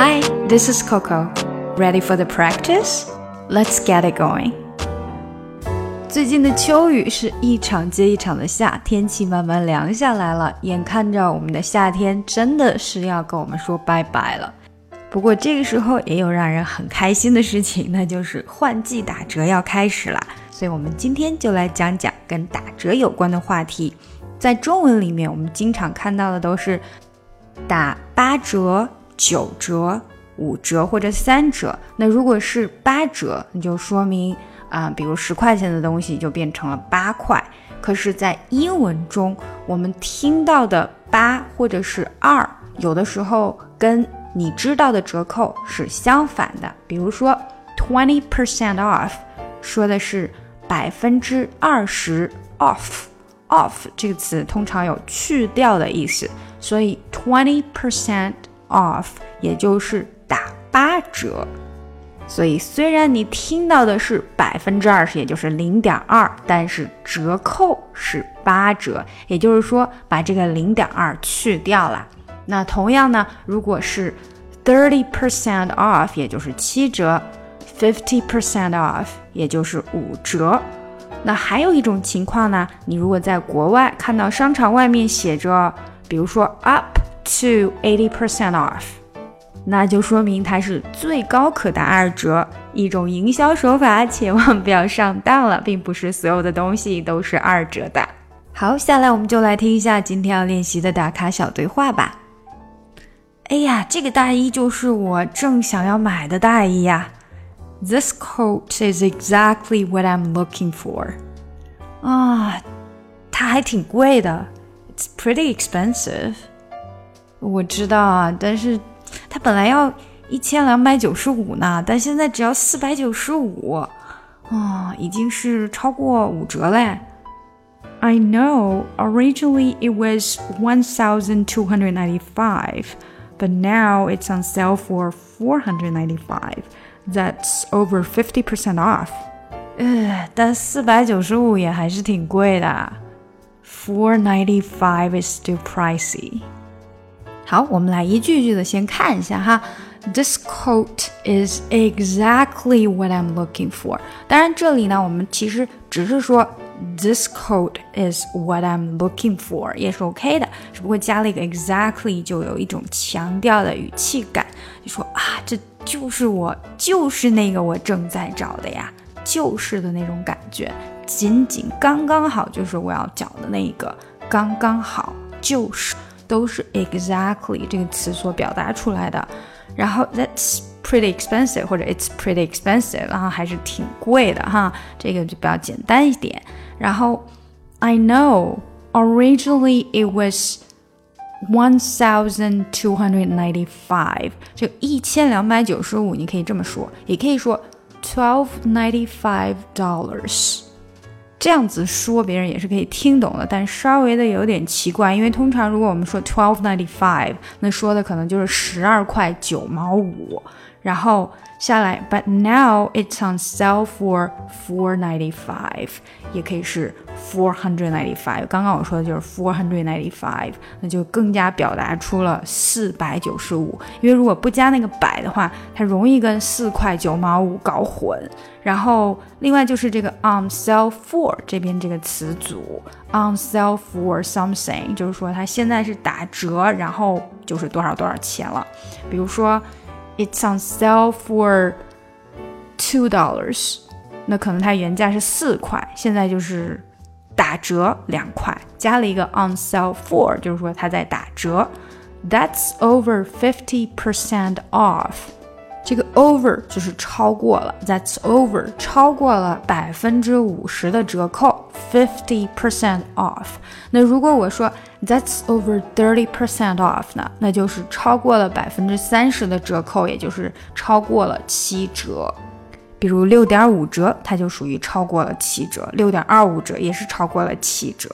Hi, this is Coco. Ready for the practice? Let's get it going. 最近的秋雨是一场接一场的下，天气慢慢凉下来了，眼看着我们的夏天真的是要跟我们说拜拜了。不过这个时候也有让人很开心的事情，那就是换季打折要开始了。所以我们今天就来讲讲跟打折有关的话题。在中文里面，我们经常看到的都是打八折、九折、五折或者三折。那如果是八折，那就说明啊，比如十块钱的东西就变成了八块。可是，在英文中，我们听到的八或者是二，有的时候跟你知道的折扣是相反的，比如说 twenty percent off，说的是百分之二十 off，off 这个词通常有去掉的意思，所以 twenty percent off 也就是打八折。所以虽然你听到的是百分之二十，也就是零点二，但是折扣是八折，也就是说把这个零点二去掉了。那同样呢，如果是 thirty percent off，也就是七折；fifty percent off，也就是五折。那还有一种情况呢，你如果在国外看到商场外面写着，比如说 up to eighty percent off，那就说明它是最高可打二折，一种营销手法，千万不要上当了，并不是所有的东西都是二折的。好，下来我们就来听一下今天要练习的打卡小对话吧。哎呀，这个大衣就是我正想要买的大衣呀。This coat is exactly what I'm looking for. 啊，它还挺贵的。It's pretty expensive. 我知道啊，但是它本来要一千两百九十五呢，但现在只要四百九十五。啊，已经是超过五折嘞。I know. Originally, it was one thousand two hundred ninety-five but now it's on sale for 495. That's over 50% off. 呃，但四百九十五也还是挺贵的。Four ninety five is still pricey. 好，我们来一句一句的先看一下哈。This coat is exactly what I'm looking for。当然，这里呢，我们其实只是说 This coat is what I'm looking for，也是 OK 的，只不过加了一个 exactly，就有一种强调的语气感，就说啊，这就是我，就是那个我正在找的呀，就是的那种感觉，仅仅刚刚好，就是我要找的那个，刚刚好，就是都是 exactly 这个词所表达出来的。然后 that's pretty expensive，或者 it's pretty expensive，然后还是挺贵的哈，这个就比较简单一点。然后，I know originally it was one thousand two hundred ninety five，这一千两百九十五，你可以这么说，也可以说 twelve ninety five dollars。 这样子说，别人也是可以听懂的，但稍微的有点奇怪，因为通常如果我们说 twelve ninety five，那说的可能就是十二块九毛五，然后。下来，But now it's on sale for four ninety five，也可以是 four hundred ninety five。刚刚我说的就是 four hundred ninety five，那就更加表达出了四百九十五。因为如果不加那个百的话，它容易跟四块九毛五搞混。然后另外就是这个 on sale for 这边这个词组，on sale for something，就是说它现在是打折，然后就是多少多少钱了。比如说。It's on sale for two dollars，那可能它原价是四块，现在就是打折两块，加了一个 on sale for，就是说它在打折。That's over fifty percent off。这个 over 就是超过了，That's over 超过了百分之五十的折扣，fifty percent off。那如果我说 That's over thirty percent off 呢，那就是超过了百分之三十的折扣，也就是超过了七折。比如六点五折，它就属于超过了七折；六点二五折也是超过了七折。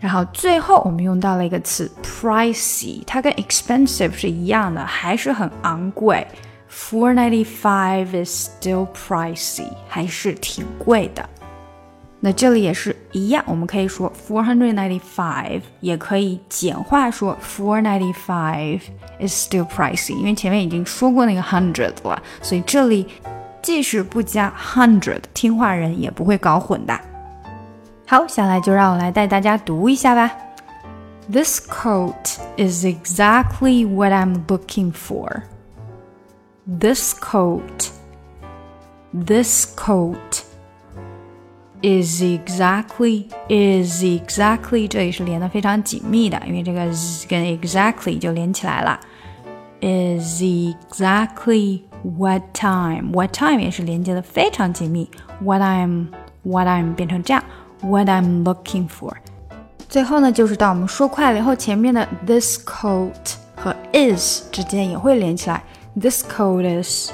然后最后我们用到了一个词 pricey，它跟 expensive 是一样的，还是很昂贵。Four ninety five is still pricey，还是挺贵的。那这里也是一样，我们可以说 four hundred ninety five，也可以简化说 four ninety five is still pricey，因为前面已经说过那个 hundred 了，所以这里即使不加 hundred，听话人也不会搞混的。好，下来就让我来带大家读一下吧。This coat is exactly what I'm looking for. This coat, this coat is exactly is exactly 这里是连的非常紧密的，因为这个跟 exactly 就连起来了。Is exactly what time what time 也是连接的非常紧密。What I'm what I'm 变成这样，what I'm looking for。最后呢，就是当我们说快了以后，前面的 this coat 和 is 之间也会连起来。This coat is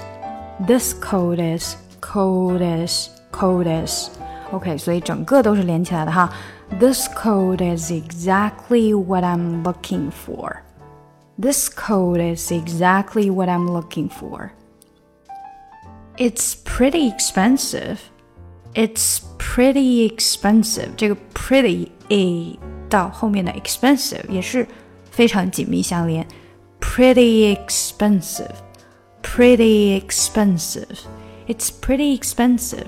this coat is coat is coat is。 OK，所以整个都是连起来的哈。This coat is exactly what I'm looking for. This coat is exactly what I'm looking for. It's pretty expensive. It's pretty expensive. 这个 pretty a 到后面的 expensive 也是非常紧密相连。Pretty expensive. Pretty expensive. It's pretty expensive.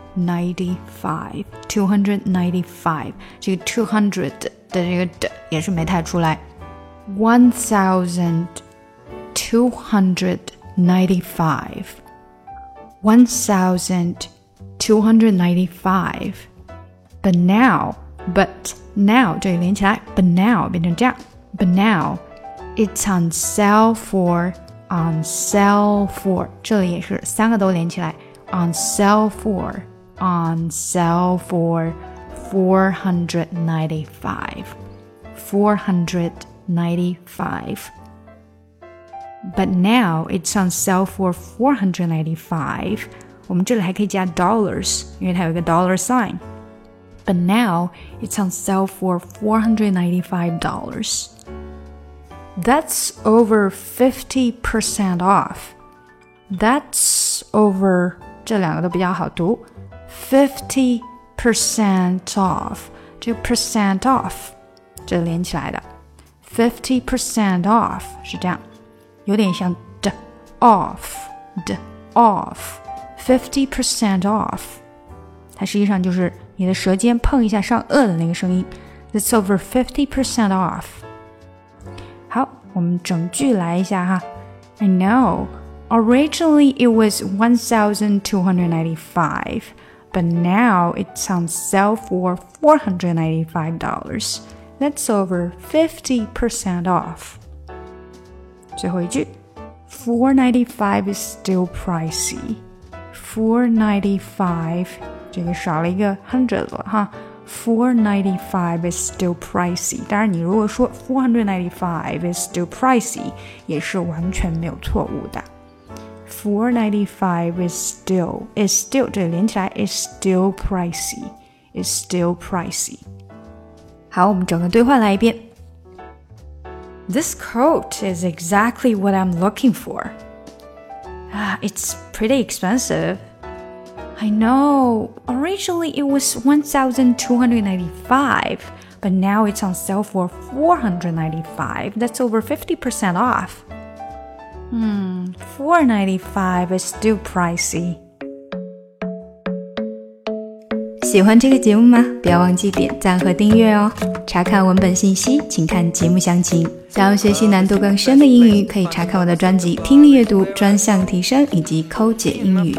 1,295. 295 295这个 two hundred 的这个的也是没太出来。One thousand two hundred ninety five. One thousand two hundred ninety five. But now, but now 这里连起来，but now 变成这样，but now it's on sale for on sale for 这里也是三个都连起来。on sale for on sale for 495 495 but now it's on sale for 495我们这里还可以加 dollars，因为它有一个 dollar sign。But now it's on sale for $495. That's over 50% off. That's over 这两个都比较好读 ，fifty percent off，这个 percent off 这连起来的，fifty percent off 是这样，有点像的 off 的 off，fifty percent off，它实际上就是你的舌尖碰一下上颚的那个声音。That's over fifty percent off。好，我们整句来一下哈。I know。Originally, it was 1,295, but now it's on sale for $495. That's over 50% off. 最后一句，495 is still pricey. 495这个少了一个 hundred 了哈。495 is still pricey。当然，你如果说495 is still pricey，也是完全没有错误的。 four ninety five is still is still 这连起来 is still pricey is still pricey。好，我们整个对话来一遍。This coat is exactly what I'm looking for. Ah, it's pretty expensive. I know. Originally it was 1,295, but now it's on sale for 495. That's over 50% off. Hmm, four ninety five is still pricey. 喜欢这个节目吗？不要忘记点赞和订阅哦！查看文本信息，请看节目详情。想要学习难度更深的英语，可以查看我的专辑《听力阅读专项提升》以及《抠解英语》。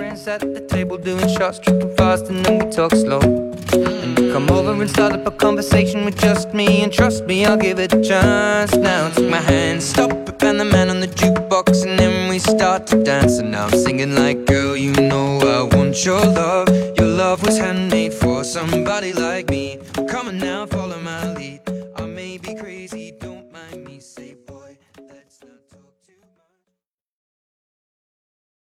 Come over and start up a conversation with just me And trust me, I'll give it a chance Now take my hand, stop it, and the man on the jukebox And then we start to dance And now I'm singing like Girl, you know I want your love. Your love was handmade for somebody like me